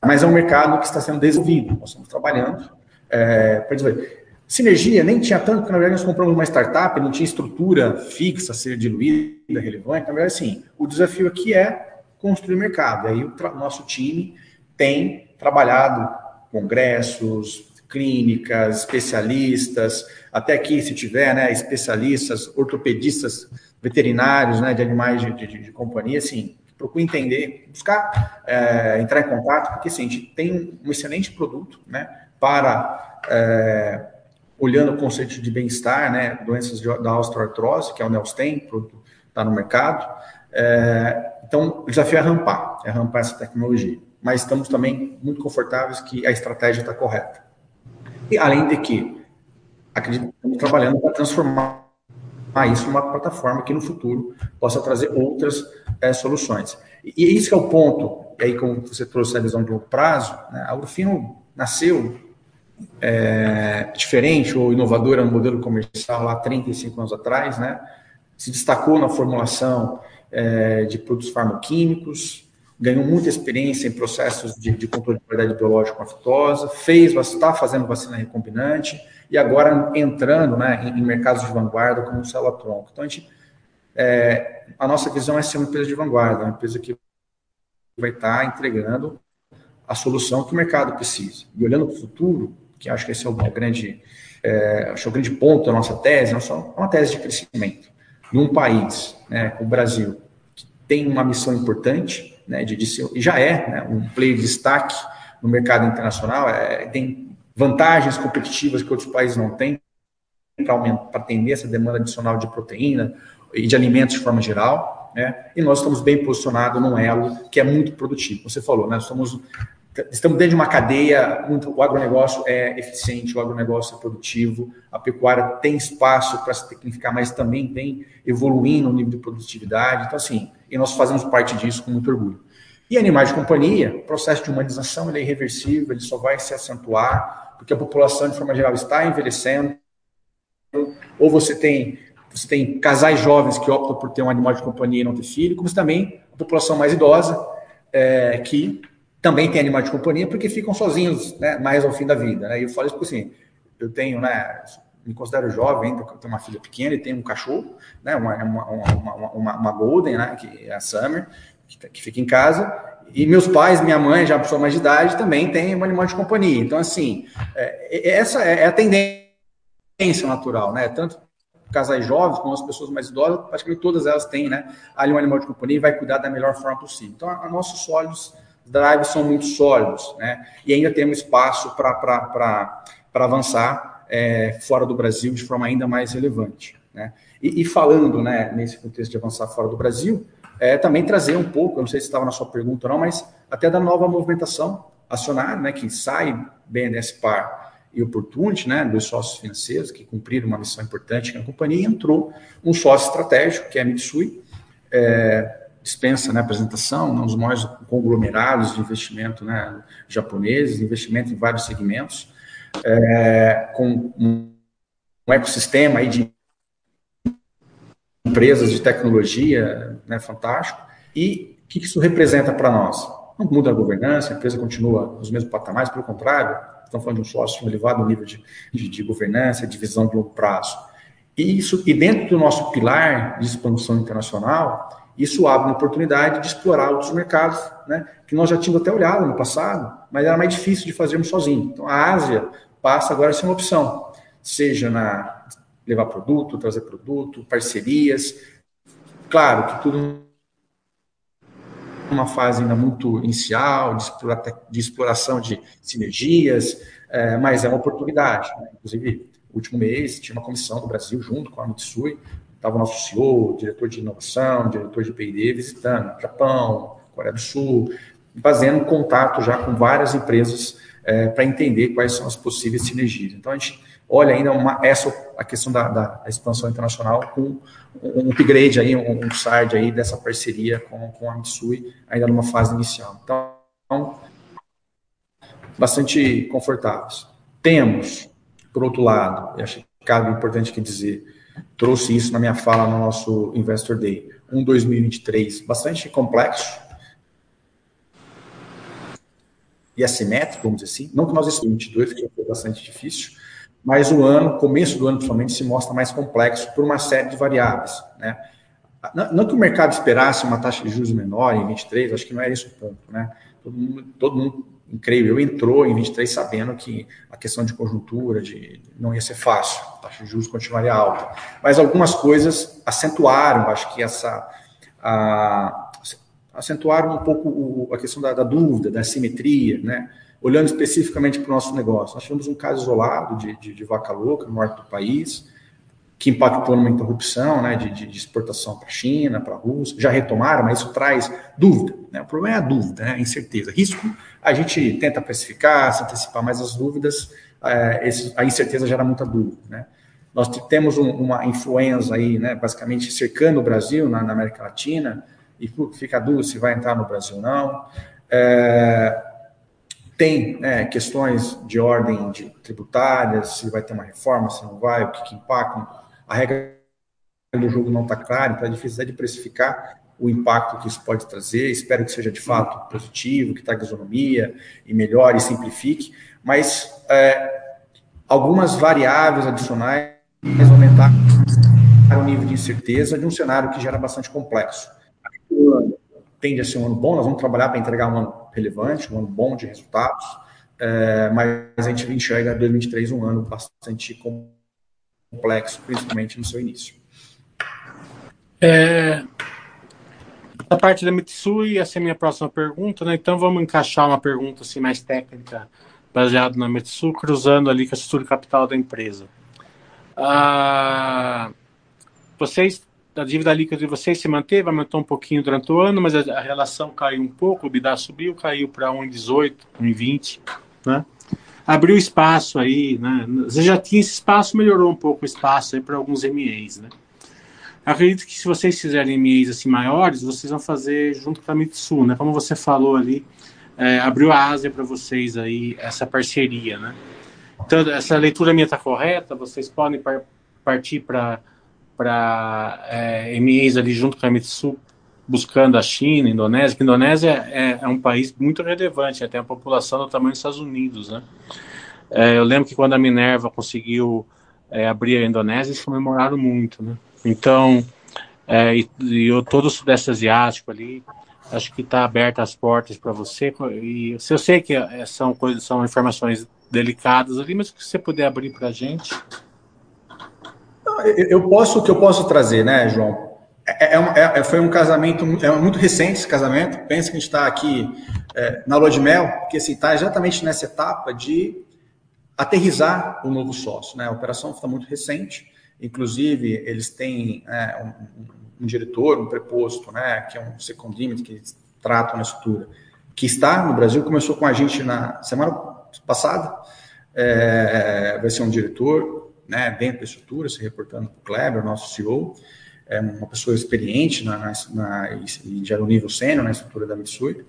Mas é um mercado que está sendo desenvolvido. Nós estamos trabalhando. É, para dizer, Sinergia nem tinha tanto, porque na verdade nós compramos uma startup, não tinha estrutura fixa ser diluída, relevante. Na verdade, sim, o desafio aqui é construir mercado. E aí o nosso time tem trabalhado congressos, clínicas, especialistas, até aqui, se tiver, né, especialistas, ortopedistas, veterinários, né, de animais de, de, de companhia, assim, procure entender, buscar é, entrar em contato, porque assim, a gente tem um excelente produto, né, para é, olhando o conceito de bem-estar, né, doenças de, da osteoartrose, que é o Nelsten, produto está no mercado. É, então, o desafio é rampar, é rampar essa tecnologia. Mas estamos também muito confortáveis que a estratégia está correta. E além de que, acredito que estamos trabalhando para transformar isso numa plataforma que no futuro possa trazer outras é, soluções. E, e esse é o ponto, e aí como você trouxe a visão de longo prazo, né, a Urfino nasceu é, diferente ou inovadora no modelo comercial lá 35 anos atrás, né? Se destacou na formulação é, de produtos farmaquímicos, ganhou muita experiência em processos de, de controle de qualidade biológica com aftosa, fez, está fazendo vacina recombinante e agora entrando né, em, em mercados de vanguarda como o célula-tronco. Então, a, gente, é, a nossa visão é ser uma empresa de vanguarda, uma empresa que vai estar entregando a solução que o mercado precisa. E olhando para o futuro, que acho que esse é o grande, é, acho é o grande ponto da nossa tese, nossa, é uma tese de crescimento. Num país, né, o Brasil, que tem uma missão importante, né, de, de ser, e já é né, um player de destaque no mercado internacional, é, tem vantagens competitivas que outros países não têm para atender essa demanda adicional de proteína e de alimentos de forma geral, né? E nós estamos bem posicionados num elo que é muito produtivo. Você falou, né? Somos estamos dentro de uma cadeia, o agronegócio é eficiente, o agronegócio é produtivo, a pecuária tem espaço para se tecnificar, mas também vem evoluindo o nível de produtividade. Então, assim, e nós fazemos parte disso com muito orgulho. E animais de companhia, o processo de humanização ele é irreversível, ele só vai se acentuar, porque a população, de forma geral, está envelhecendo, ou você tem, você tem casais jovens que optam por ter um animal de companhia e não ter filho, como também a população mais idosa, é, que também tem animais de companhia porque ficam sozinhos, né, mais ao fim da vida. Né? E eu falo isso porque, assim, eu tenho, né, me considero jovem, tenho uma filha pequena e tenho um cachorro, né, uma, uma, uma, uma, Golden, né, que é a Summer, que, tá, que, fica em casa, e meus pais, minha mãe, já pessoa mais de idade, também tem um animal de companhia. Então, assim, é, essa é a tendência natural, né, tanto casais jovens como as pessoas mais idosas, praticamente todas elas têm, né, ali um animal de companhia e vai cuidar da melhor forma possível. Então, a, a nossos olhos drives são muito sólidos, né? E ainda temos espaço para avançar é, fora do Brasil de forma ainda mais relevante, né? E, e, falando, né, nesse contexto de avançar fora do Brasil, é, também trazer um pouco, eu não sei se estava na sua pergunta ou não, mas até da nova movimentação acionária, né, que sai BNS Par e Opportunity, né, dos sócios financeiros que cumpriram uma missão importante na companhia, e entrou um sócio estratégico, que é a Mitsui, é, dispensa né, apresentação, um dos maiores conglomerados de investimento né, japoneses, investimento em vários segmentos, é, com um, um, ecossistema aí de empresas de tecnologia né, fantástico. E o que isso representa para nós? Não muda a governança, a empresa continua nos mesmos patamares, pelo contrário, estamos falando de um sócio elevado nível de, de, de governança, de visão de longo prazo. E, isso, e dentro do nosso pilar de expansão internacional, isso abre uma oportunidade de explorar outros mercados, né, que nós já tínhamos até olhado no passado, mas era mais difícil de fazermos sozinho. Então, a Ásia passa agora a ser uma opção, seja na levar produto, trazer produto, parcerias. Claro que tudo numa fase ainda muito inicial, de, explora, de exploração de sinergias, é, mas é uma oportunidade. Né? Inclusive, último mês, tinha uma comissão do Brasil junto com a Mitsui, estava o nosso CEO, diretor de inovação, diretor de P&D, visitando Japão, Coreia do Sul, fazendo contato já com várias empresas é, para entender quais são as possíveis sinergias. Então, a gente olha ainda uma, essa a questão da, da expansão internacional com um upgrade aí, um, um side aí dessa parceria com, com a Mitsui, ainda numa fase inicial. Então, bastante confortáveis. Temos, por outro lado, e acho que cabe importante que dizer, trouxe isso na minha fala no nosso Investor Day, um 2023 bastante complexo, e assimétrico, vamos dizer assim. Não que nós estejamos 22, que foi bastante difícil, mas o ano, começo do ano, principalmente, se mostra mais complexo por uma série de variáveis. Né? Não, que o mercado esperasse uma taxa de juros menor em 23, acho que não é esse o ponto. Né? Todo mundo, todo mundo incrível, entrou em 23 sabendo que a questão de conjuntura de, não ia ser fácil, a taxa de juros continuaria alta. Mas algumas coisas acentuaram, acho que essa. A, acentuaram um pouco o, a questão da, da, dúvida, da simetria, né? olhando especificamente para o nosso negócio. Nós tivemos um caso isolado de, de, de, vaca louca no norte do país, que impactou numa interrupção né, de, de exportação para a China, para a Rússia. Já retomaram, mas isso traz dúvida. Né? O problema é a dúvida, né? a incerteza. Risco, a gente tenta precificar, se antecipar, mas as dúvidas, é, esse, a incerteza gera muita dúvida. Né? Nós temos um, uma influenza aí, né, basicamente cercando o Brasil, na, na América Latina, e fica dúvida se vai entrar no Brasil ou não. É, tem né, questões de ordem de tributárias, se vai ter uma reforma, se não vai, o que, que impacta. A regra do jogo não está clara, então é difícil de precificar o impacto que isso pode trazer. Espero que seja de fato positivo, que traga isonomia e melhore e simplifique, mas é, algumas variáveis adicionais aumentar o nível de incerteza de um cenário que gera bastante complexo tende a ser um ano bom, nós vamos trabalhar para entregar um ano relevante, um ano bom de resultados, é, mas a gente enxerga 2023 um ano bastante complexo, principalmente no seu início. É, a parte da Mitsui, essa é a minha próxima pergunta, né? Então vamos encaixar uma pergunta assim, mais técnica, baseada na Mitsui, cruzando ali com a estrutura capital da empresa. Ah, vocês a dívida líquida de vocês se manteve, aumentou um pouquinho durante o ano, mas a, a relação caiu um pouco, o BIDA subiu, caiu para 1,18, 1,20, né? Abriu espaço aí, né? Você já tinha esse espaço, melhorou um pouco o espaço aí para alguns MEs, né? Acredito que se vocês fizerem MEs assim maiores, vocês vão fazer junto com a Mitsu, né? Como você falou ali, é, abriu a Ásia para vocês aí, essa parceria, né? Então, essa leitura minha está correta, vocês podem par partir para para é, MEs ali junto com a Mitsu, buscando a China, a Indonésia, que a Indonésia é, é, um país muito relevante, tem a população do tamanho dos Estados Unidos, né? É, eu lembro que quando a Minerva conseguiu é, abrir a Indonésia, eles comemoraram muito, né? Então, é, e, e todo o Sudeste Asiático ali, acho que está aberto as portas para você. E eu sei que é, são coisas, são informações delicadas ali, mas se você puder abrir para a gente. Eu posso, o que eu posso trazer, né, João? É, é, é, é, foi um casamento, é muito recente esse casamento. Pensa que a gente está aqui é, na lua de mel, porque assim, está exatamente nessa etapa de aterrizar o novo sócio. Né? A operação está muito recente, inclusive eles têm é, um, um, diretor, um preposto, né, que é um secondímetro que trata a estrutura, que está no Brasil, começou com a gente na semana passada, é, vai ser um diretor, né, dentro da estrutura, se reportando para o Kleber, nosso CEO, é uma pessoa experiente na, na, na, e já no nível sênior na estrutura da Mitsui.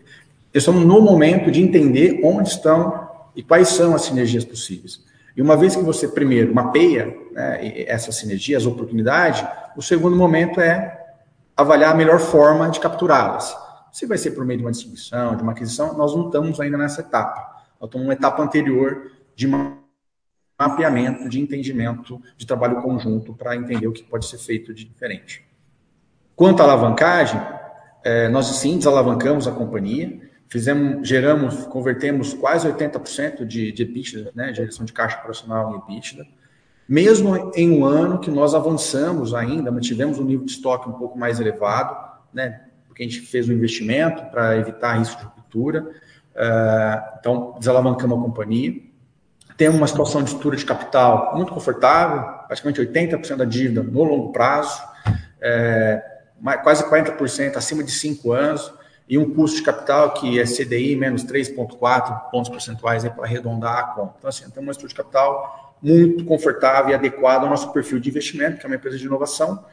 Estamos no momento de entender onde estão e quais são as sinergias possíveis. E uma vez que você, primeiro, mapeia né, essas sinergias, as oportunidades, o segundo momento é avaliar a melhor forma de capturá-las. Se vai ser por meio de uma distribuição, de uma aquisição, nós não estamos ainda nessa etapa. Nós estamos numa etapa anterior de uma mapeamento, de entendimento, de trabalho conjunto para entender o que pode ser feito de diferente. Quanto à alavancagem, é, nós sim desalavancamos a companhia, fizemos, geramos, convertemos quase 80% de, de EBITDA, né, geração de caixa operacional em EBITDA, mesmo em um ano que nós avançamos ainda, mantivemos um nível de estoque um pouco mais elevado, né, porque a gente fez um investimento para evitar risco de ruptura. É, então, desalavancamos a companhia. Temos uma situação de estrutura de capital muito confortável, praticamente 80% da dívida no longo prazo, é, quase 40% acima de 5 anos, e um custo de capital que é CDI menos 3,4 pontos percentuais para arredondar a conta. Então, assim, temos uma estrutura de capital muito confortável e adequada ao nosso perfil de investimento, que é uma empresa de inovação,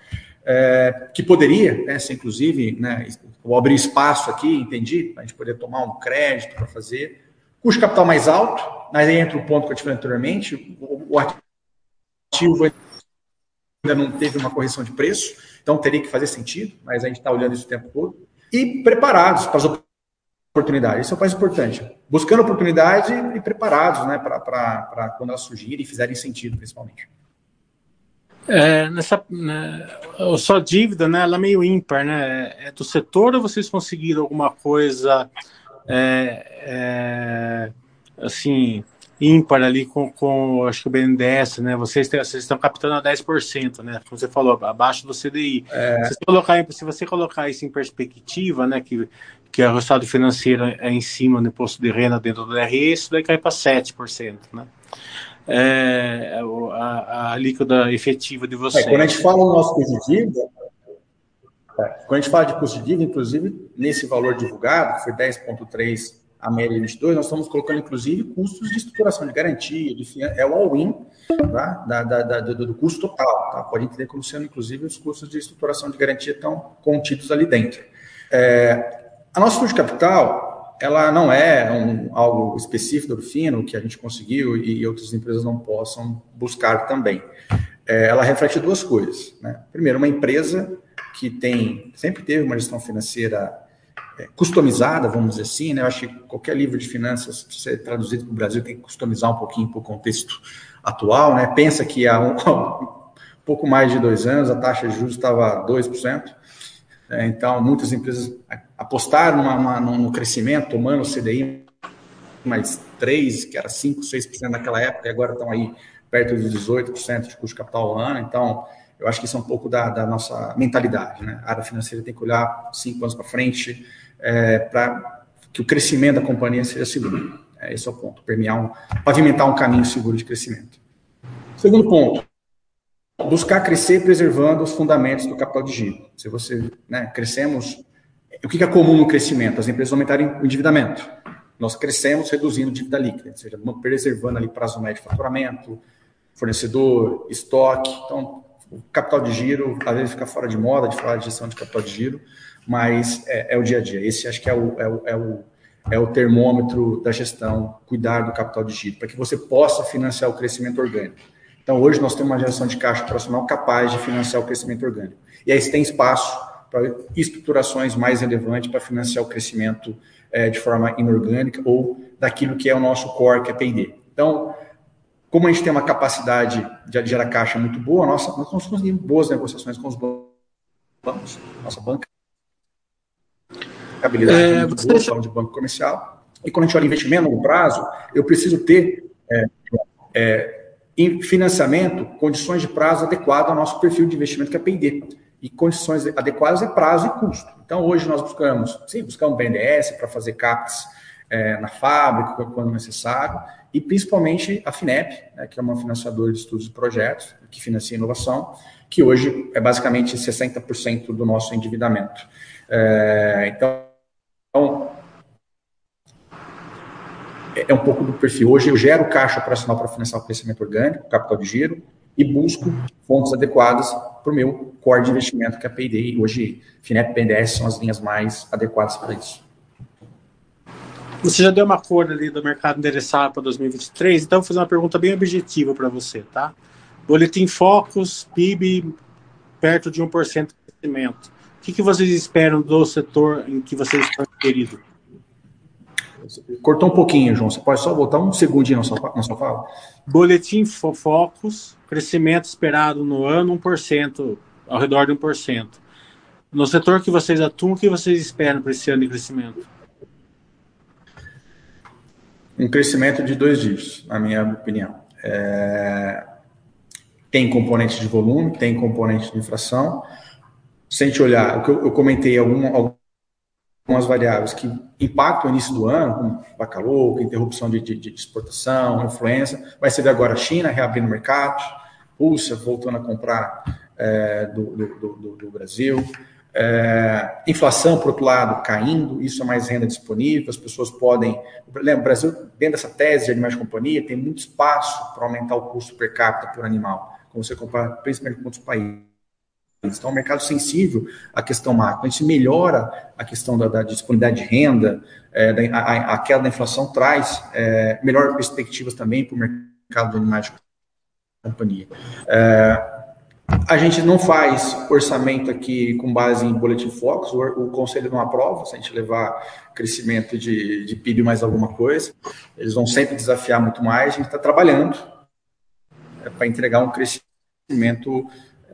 é, que poderia, né, ser inclusive, né, vou abrir espaço aqui, entendi, a gente poder tomar um crédito para fazer. Custo capital mais alto, mas aí entra o ponto que eu falei anteriormente, o, ativo ainda não teve uma correção de preço, então teria que fazer sentido, mas a gente está olhando isso o tempo todo. E preparados para as oportunidades, isso é o mais importante. Buscando oportunidade e preparados né, para quando elas surgirem e fizerem sentido, principalmente. É, nessa, né, sua dívida, né, ela é meio ímpar, né? É do setor ou vocês conseguiram alguma coisa é, é, assim ímpar ali com, com acho que o BNDES, né? Vocês, têm, vocês estão captando a 10%, né? Como você falou, abaixo do CDI. É... Se, você colocar, se você colocar isso em perspectiva, né? Que, que o resultado financeiro é em cima do imposto de renda dentro do DRE, isso daí cai para 7%, né? É, a, a alíquota efetiva de vocês. É, quando a gente fala no nosso custo de dívida, é, quando a gente fala de custo de dívida, inclusive, nesse valor divulgado, que foi 10,3 a média 22, nós estamos colocando, inclusive, custos de estruturação de garantia, de, é o all-in tá? da, da, da, do, do, custo total. Tá? Pode entender como sendo, inclusive, os custos de estruturação de garantia estão contidos ali dentro. É, a nossa custo de capital, ela não é um, algo específico do Fino, que a gente conseguiu e outras empresas não possam buscar também. É, ela reflete duas coisas. Né? Primeiro, uma empresa que tem sempre teve uma gestão financeira é, customizada, vamos dizer assim, né? Eu acho que qualquer livro de finanças, se ser traduzido para o Brasil, tem que customizar um pouquinho para o contexto atual, né? Pensa que há um, pouco mais de dois anos a taxa de juros estava 2%, é, então muitas empresas apostaram numa, crescimento, tomando o CDI mais 3, que era 5, 6% naquela época, e agora estão aí perto de 18% de custo de capital ao ano, então eu acho que isso é um pouco da, da nossa mentalidade, né? A área financeira tem que olhar cinco anos para frente, é, para que o crescimento da companhia seja seguro. É, esse é o ponto, permear um, pavimentar um caminho seguro de crescimento. Segundo ponto, buscar crescer preservando os fundamentos do capital de giro. Se você, né, crescemos, o que é comum no crescimento? As empresas aumentarem o endividamento. Nós crescemos reduzindo dívida líquida, ou seja, preservando ali prazo médio de faturamento, fornecedor, estoque. Então, o capital de giro, às vezes fica fora de moda de falar de gestão de capital de giro, mas é, é, o dia a dia. Esse acho que é o, é o, é o, é o termômetro da gestão, cuidar do capital de giro, para que você possa financiar o crescimento orgânico. Então, hoje nós temos uma geração de caixa operacional capaz de financiar o crescimento orgânico. E aí você tem espaço para estruturações mais relevantes para financiar o crescimento é, de forma inorgânica ou daquilo que é o nosso core, que é P&D. Então, como a gente tem uma capacidade de gerar caixa muito boa, nossa, nós conseguimos boas negociações com os bancos, nossa banca habilidade é, muito boa, de banco comercial. E quando a gente olha investimento no longo prazo, eu preciso ter é, é, em financiamento condições de prazo adequadas ao nosso perfil de investimento que é P&D. E condições adequadas é prazo e custo. Então, hoje nós buscamos, sim, buscamos BNDES para fazer CAPEX é, na fábrica, quando necessário, e principalmente a FINEP, né, que é uma financiadora de estudos e projetos, que financia inovação, que hoje é basicamente 60% do nosso endividamento. É, então, é um pouco do perfil. Hoje eu gero caixa operacional para financiar o crescimento orgânico, capital de giro, e busco fontes adequadas para o meu core de investimento, que é a P&D. Hoje, FINEP e BNDES são as linhas mais adequadas para isso. Você já deu uma cor ali do mercado endereçado para 2023, então vou fazer uma pergunta bem objetiva para você, tá? Boletim Focus, PIB perto de 1% de crescimento. O que, que vocês esperam do setor em que vocês estão inseridos? Cortou um pouquinho, João. Você pode só voltar um segundinho na sua, na sua fala? Boletim Focus, crescimento esperado no ano 1%, ao redor de 1%. No setor que vocês atuam, o que vocês esperam para esse ano de crescimento? Um crescimento de dois dígitos, na minha opinião. É... Tem componente de volume, tem componente de inflação, se a gente olhar, o que eu, eu comentei algum, algumas variáveis que impactam o início do ano, como louca, interrupção de, de, de exportação, influência. Vai ser agora a China reabrindo o mercado, Rússia voltando a comprar é, do, do, do, do, Brasil. É, inflação, por outro lado, caindo, isso é mais renda disponível, as pessoas podem. Lembra, o Brasil, dentro dessa tese de animais de companhia, tem muito espaço para aumentar o custo per capita por animal, como você compara principalmente com outros países. Então, é um mercado sensível à questão macro. A gente melhora a questão da, da disponibilidade de renda, é, da, a, a, queda da inflação traz é, melhores perspectivas também para o mercado de animais de companhia. É, a gente não faz orçamento aqui com base em boletim Focus, o, o conselho não aprova, se a gente levar crescimento de, de PIB mais alguma coisa, eles vão sempre desafiar muito mais, a gente está trabalhando é, para entregar um crescimento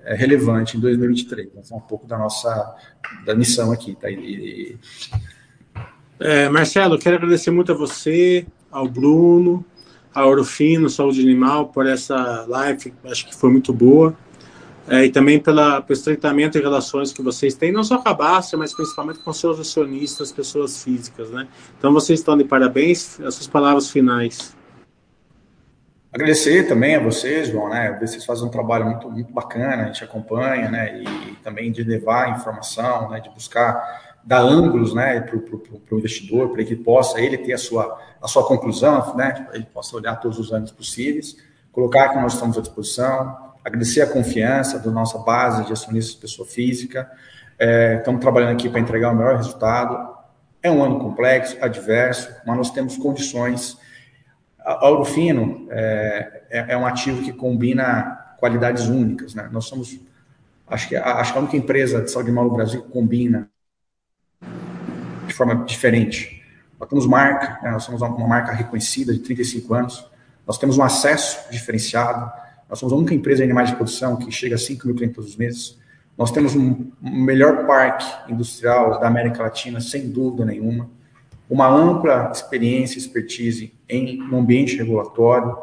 é, relevante em 2023. Essa é um pouco da nossa da missão aqui. Tá? E, é, Marcelo, quero agradecer muito a você, ao Bruno, ao Orofino, Saúde Animal, por essa live, acho que foi muito boa. É, e também pela, pelo estreitamento e relações que vocês têm, não só com a Basta, mas principalmente com seus acionistas, pessoas físicas. Né? Então, vocês estão de parabéns. As suas palavras finais. Agradecer também a vocês, João, né? Vocês fazem um trabalho muito, muito bacana, a gente acompanha, né? E também de levar informação, né? De buscar dar ângulos, né? Para o investidor, para que possa ele ter a sua, a sua conclusão, né? Ele possa olhar todos os ângulos possíveis, colocar que nós estamos à disposição, agradecer a confiança da nossa base de acionistas pessoa física. É, estamos trabalhando aqui para entregar o melhor resultado. É um ano complexo, adverso, mas nós temos condições a Ouro Fino é, é, é, um ativo que combina qualidades únicas. Né? Nós somos, acho que, acho que a única empresa de saúde animal no Brasil que combina de forma diferente. Nós temos marca, né? nós somos uma marca reconhecida de 35 anos, nós temos um acesso diferenciado, nós somos a única empresa de animais de produção que chega a 5 mil clientes todos os meses, nós temos um, melhor parque industrial da América Latina, sem dúvida nenhuma. Uma ampla experiência, expertise em um ambiente regulatório,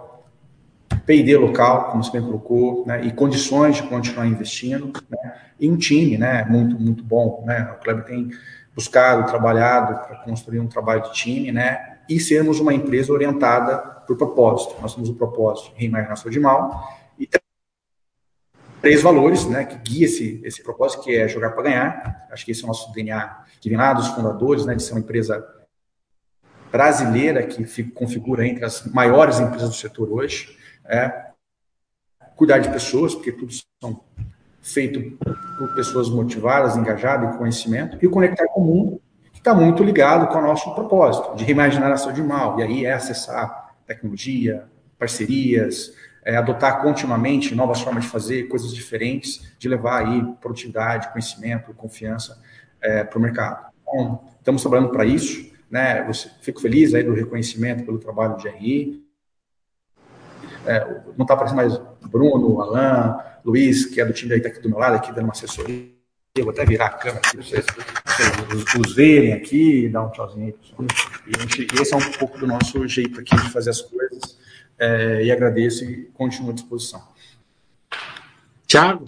P&D local, como você bem colocou, né, e condições de continuar investindo, né, e um time, né, muito muito bom, né, o Kleber tem buscado, trabalhado para construir um trabalho de time, né, e sermos uma empresa orientada por propósito. Nós temos o propósito de reimaginar saúde mal e três valores, né, que guia esse esse propósito, que é jogar para ganhar. Acho que esse é o nosso DNA que vem lá dos fundadores, né, de ser uma empresa brasileira, que configura entre as maiores empresas do setor hoje, é cuidar de pessoas, porque tudo são feito por pessoas motivadas, engajadas em conhecimento, e conectar com o mundo, está muito ligado com o nosso propósito, de reimaginar a saúde mal, e aí é acessar tecnologia, parcerias, é, adotar continuamente novas formas de fazer, coisas diferentes, de levar aí produtividade, conhecimento, confiança é, para o mercado. Então, estamos trabalhando para isso, né? Fico feliz aí do reconhecimento pelo trabalho de RI. É, não está aparecendo mais Bruno, Alain, Luiz, que é do time da aqui do meu lado, aqui dando uma assessoria. Eu vou até virar a câmera aqui para vocês, os, os, verem aqui, dar um tchauzinho aí, pessoal. E, gente, esse é um pouco do nosso jeito aqui de fazer as coisas. É, e agradeço e continuo à disposição. Tiago?